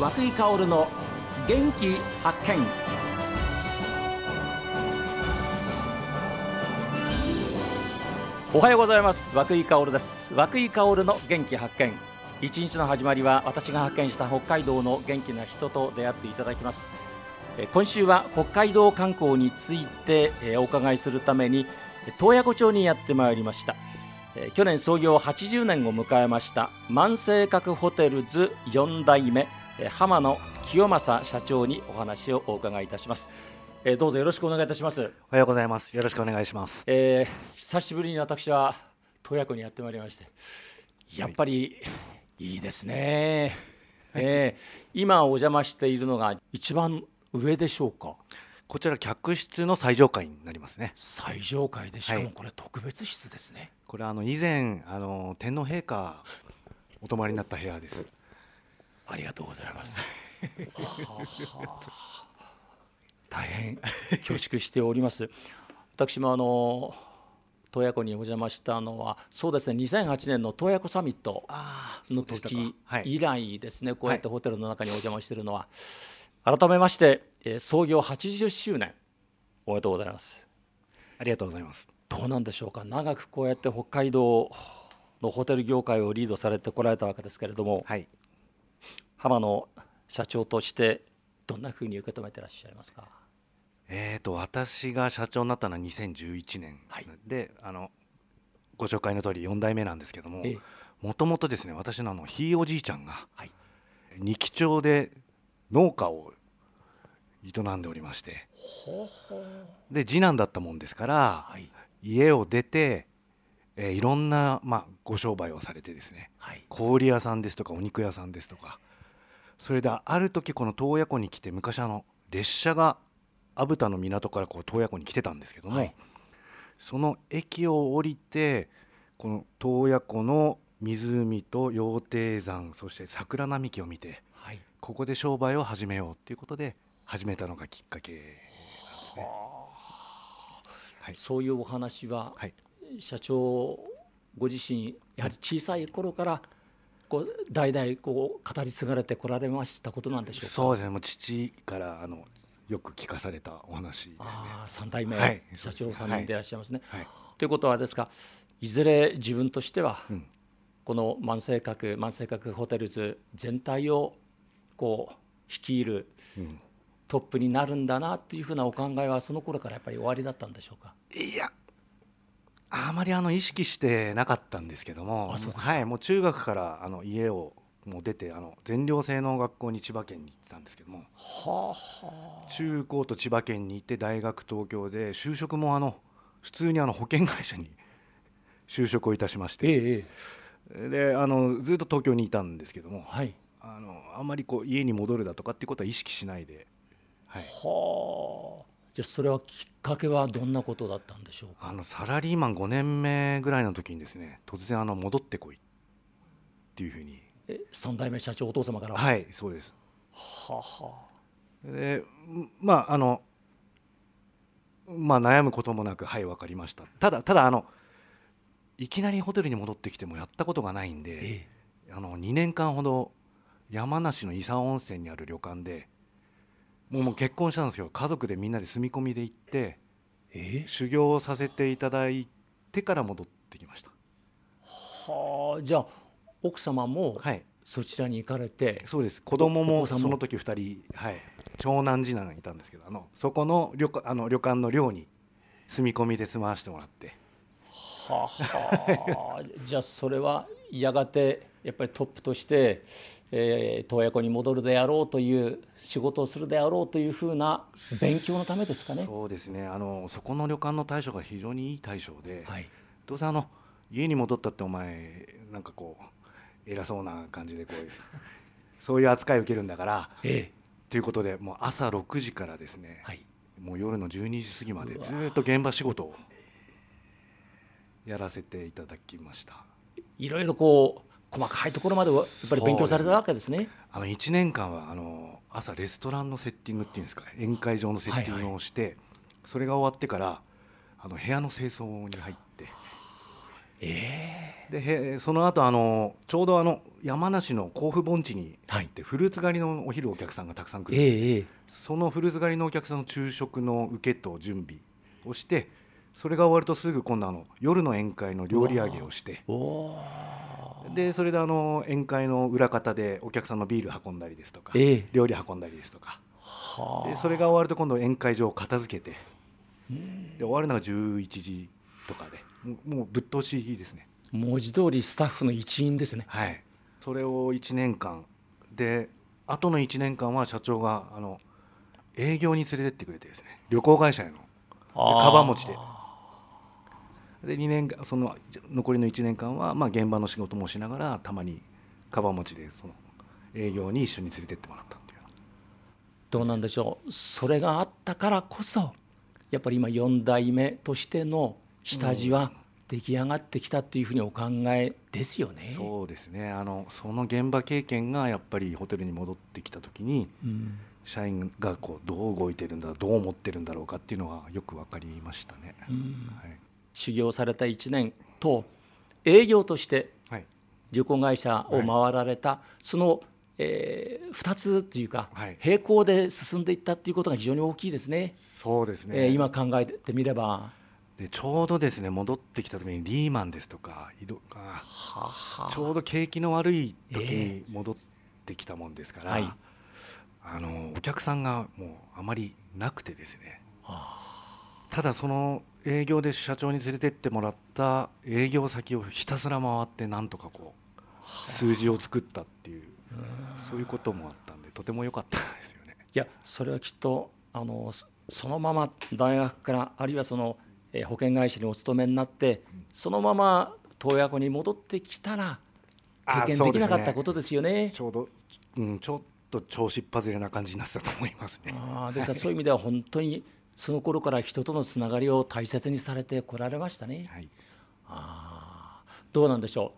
和久井薫の元気発見。おはようございます。和久井薫です。和久井薫の元気発見。一日の始まりは私が発見した北海道の元気な人と出会っていただきます。今週は北海道観光についてお伺いするために洞爺湖町にやってまいりました。去年創業80年を迎えました万世閣ホテルズ4代目。浜野清正社長にお話をお伺いいたします、えーどうぞよろしくお願いいたします、おはようございます。よろしくお願いします。えー久しぶりに私は洞爺湖にやってまいりましてやっぱりいいですね、えー今お邪魔しているのが一番上でしょうか？こちら客室の最上階になりますね。最上階でしかはいもこれ特別室ですね、これあの以前あの天皇陛下お泊まりになった部屋です。ありがとうございます。は あ大変恐縮しております。私もあの洞爺湖にお邪魔したのはそうですね2008年の洞爺湖サミットあの時はい。以来ですねこうやってホテルの中にお邪魔しているのは改めまして、えー創業80周年おめでとうございます。ありがとうございます。どうなんでしょうか長くこうやって北海道のホテル業界をリードされてこられたわけですけれどもはい。浜野社長としてどんなふうに受け止めてらっしゃいますか？えーと私が社長になったのは2011年、はいであのご紹介の通り4代目なんですけどもええ、もともとですね私のあのひいおじいちゃんがはい。二木町で農家を営んでおりまして。で次男だったもんですから。はい。家を出て、えーいろんな、まあ、ご商売をされてですねはい。小売屋さんですとかお肉屋さんですとかそれである時この洞爺湖に来て昔あの列車が阿武田の港からこう洞爺湖に来てたんですけども、はいその駅を降りてこの洞爺湖の湖と羊蹄山そして桜並木を見てはい。ここで商売を始めようっていうことで始めたのがきっかけなんですね。はいそういうお話は、はい社長ご自身やはり小さい頃からこう代々こう語り継がれてこられましたことなんでしょうか？そうですねもう父からあのよく聞かされたお話ですね。ああ三代目はい社長さんでいらっしゃいますね。はいということはですかいずれ自分としては、うんこの万世閣万世閣ホテルズ全体をこう率いるうんトップになるんだなっていうふうなお考えはその頃からやっぱり終わりだったんでしょうか？いやあまりあの意識してなかったんですけどもはい、もう中学からあの家をもう出てあの全寮制の学校に千葉県に行ってたんですけどもはあはあ。中高と千葉県に行って大学東京で就職もあの普通にあの保険会社に 就職をいたしましてええであのずっと東京にいたんですけどもはい。あのあんまりこう家に戻るだとかっていうことは意識しないで、はい、はあ。じゃあそれはきっかけはどんなことだったんでしょうか？あのサラリーマン5年目ぐらいの時にですね突然あの戻ってこいっていうふうにえ三代目社長お父様から？ははいそうですあはでんまああのまあ悩むこともなくはい分かりましたただただあのいきなりホテルに戻ってきてもやったことがないんあ。でえあの2年間ほど山梨の伊佐温泉にある旅館でもうもう結婚したんですけど家族でみんなで住み込みで行ってえ？え修行をさせていただいてから戻ってきましたはあ。じゃあ奥様もはいそちらに行かれて。そうです子供おも？その時2人、はい、長男次男がいたんですけどあのそこの旅館あの旅館の寮に住み込みで住まわせてもらってはあはあ。じゃあそれはやがてやっぱりトップとして、えー、洞爺湖に戻るであろうという仕事をするであろうというふうな勉強のためですかね。そうですねあのそこの旅館の大将が非常にいい大将で、はい。どうせあの家に戻ったってお前なんかこう偉そうな感じでこういう そういう扱いを受けるんだからええ。ということでもう朝6時からですね、はい。もう夜の12時過ぎまでずっと現場仕事をやらせていただきましたいろいろこう細かいところまではやっぱり勉強されたわけですね。あの1年間はあの朝レストランのセッティングっていうんですか宴会場のセッティングをして、それが終わってからあの部屋の清掃に入って。えでへその後あのちょうどあの山梨の甲府盆地にはい行ってフルーツ狩りのお昼お客さんがたくさん来える、ええそのフルーツ狩りのお客さんの昼食の受けと準備をしてそれが終わるとすぐ今度あの夜の宴会の料理上げをしてでそれであの宴会の裏方でお客さんのビール運んだりですとかええ。料理運んだりですとか。はでそれが終わると今度宴会場を片付けてで終わるのが11時とかで。もうもうぶっ通しですね。文字通りスタッフの一員ですね。はい。それを1年間であとの1年間は社長があの営業に連れてってくれてですね旅行会社へのカバン持ちでで2年間その残りの1年間は、まあ、現場の仕事もしながらたまにカバン持ちでその営業に一緒に連れてってもらったっていう。どうなんでしょう。それがあったからこそやっぱり今4代目としての下地は出来上がってきたっていうふうにお考えですよね。そうですね。あのその現場経験がやっぱりホテルに戻ってきた時にうん。社員がこうどう動いてるんだどう思ってるんだろうかっていうのがよく分かりましたね。はい修行された1年と営業としてはい。旅行会社を回られた、その、え2つっていうか、はい。並行で進んでいったっていうことが非常に大きいですね。そうですね、えー今考えてみれば。でちょうどですね戻ってきた時にリーマンですとかいろあははちょうど景気の悪い時えに戻ってきたもんですから、はい。あのお客さんがもうあまりなくてですね。あ。ただその営業で社長に連れてってもらった営業先をひたすら回ってなんとかこう数字を作ったっていうそういうこともあったんでとても良かったですよね。いやそれはきっとあのそそのまま大学からあるいはその、えー保険会社にお勤めになってそのまま洞爺湖に戻ってきたらあ経験できなかったことですよね。ちょうど、うん、ちょっと調子っ外れな感じになってたと思いますね。あーですからそういう意味では本当にその頃から人とのつながりを大切にされてこられましたね。はい、あー。どうなんでしょ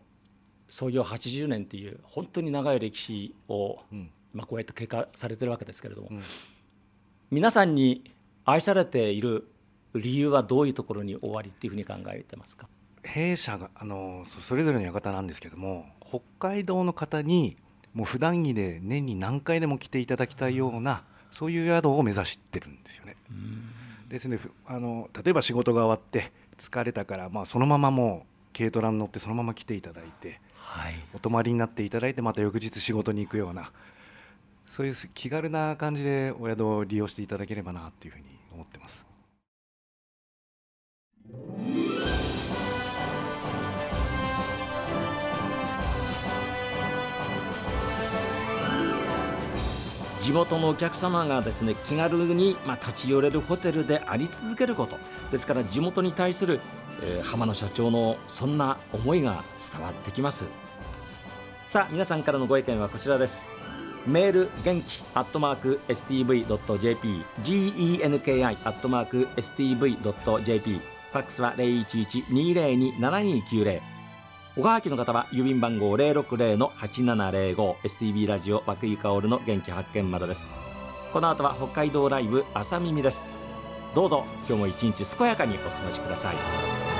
う。創業80年っていう本当に長い歴史を、うん。まあ、こうやって経過されてるわけですけれども、うん。皆さんに愛されている理由はどういうところに終わりっていうふうに考えてますか？弊社があのそそれぞれの館なんですけども北海道の方にもう普段着で年に何回でも来ていただきたいようなそういう宿を目指してるんですよね。ですねふあの例えば仕事が終わって疲れたから、まあ、そのままもう軽トラに乗ってそのまま来ていただいてはいお泊まりになっていただいてまた翌日仕事に行くようなそういう気軽な感じでお宿を利用していただければなっていうふうに思ってます。地元のお客様がですね気軽に、まあ、立ち寄れるホテルであり続けること。ですから地元に対する、えー浜野社長のそんな思いが伝わってきます。さあ皆さんからのご意見はこちらです。メール元気アットマーク STV.jp genki アットマーク STV.jp ファックスは0112027290小川家の方は郵便番号060-8705 STB ラジオ和久井薫の元気発見までです。この後は北海道ライブ朝耳です。どうぞ今日も一日健やかにお過ごしください。